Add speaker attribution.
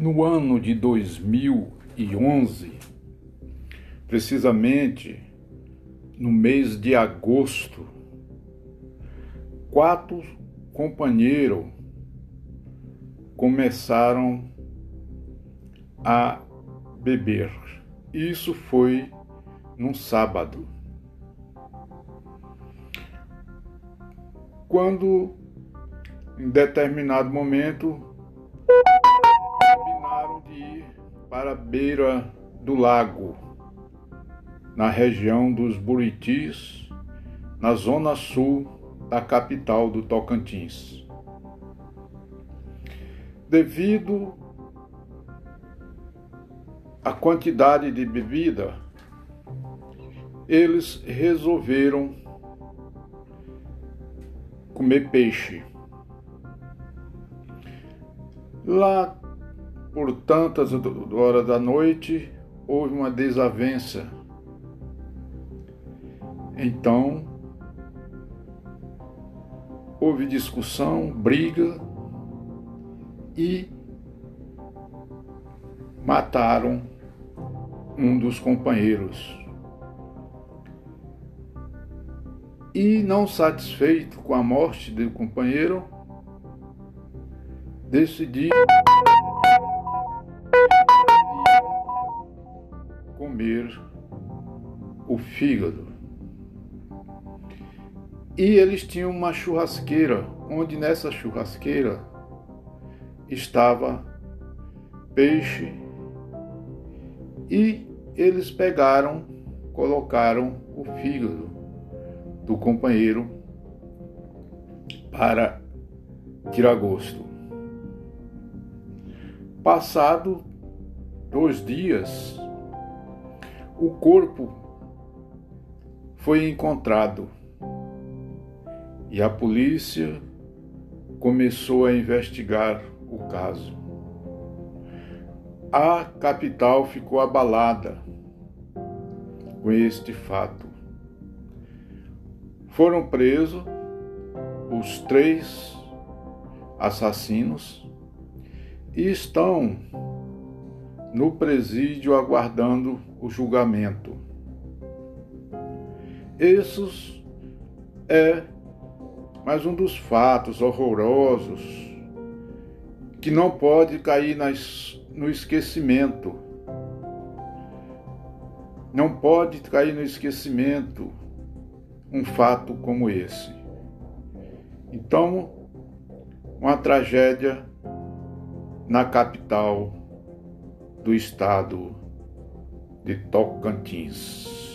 Speaker 1: No ano de 2011, precisamente no mês de agosto, quatro companheiros começaram a beber. Isso foi num sábado. Quando, em determinado momento, ir para a beira do lago, na região dos Buritis, na zona sul da capital do Tocantins. Devido à quantidade de bebida, eles resolveram comer peixe. Lá por tantas horas da noite houve uma desavença. Então houve discussão, briga e mataram um dos companheiros. E não satisfeito com a morte do companheiro, decidi comer o fígado. E eles tinham uma churrasqueira, onde nessa churrasqueira estava peixe e eles pegaram, colocaram o fígado do companheiro para tirar gosto. Passado dois dias, o corpo foi encontrado e a polícia começou a investigar o caso. A capital ficou abalada com este fato. Foram presos os três assassinos e estão no presídio aguardando o julgamento. Esses é mais um dos fatos horrorosos que não pode cair nas, no esquecimento. Não pode cair no esquecimento um fato como esse. Então, uma tragédia na capital do estado de Tocantins.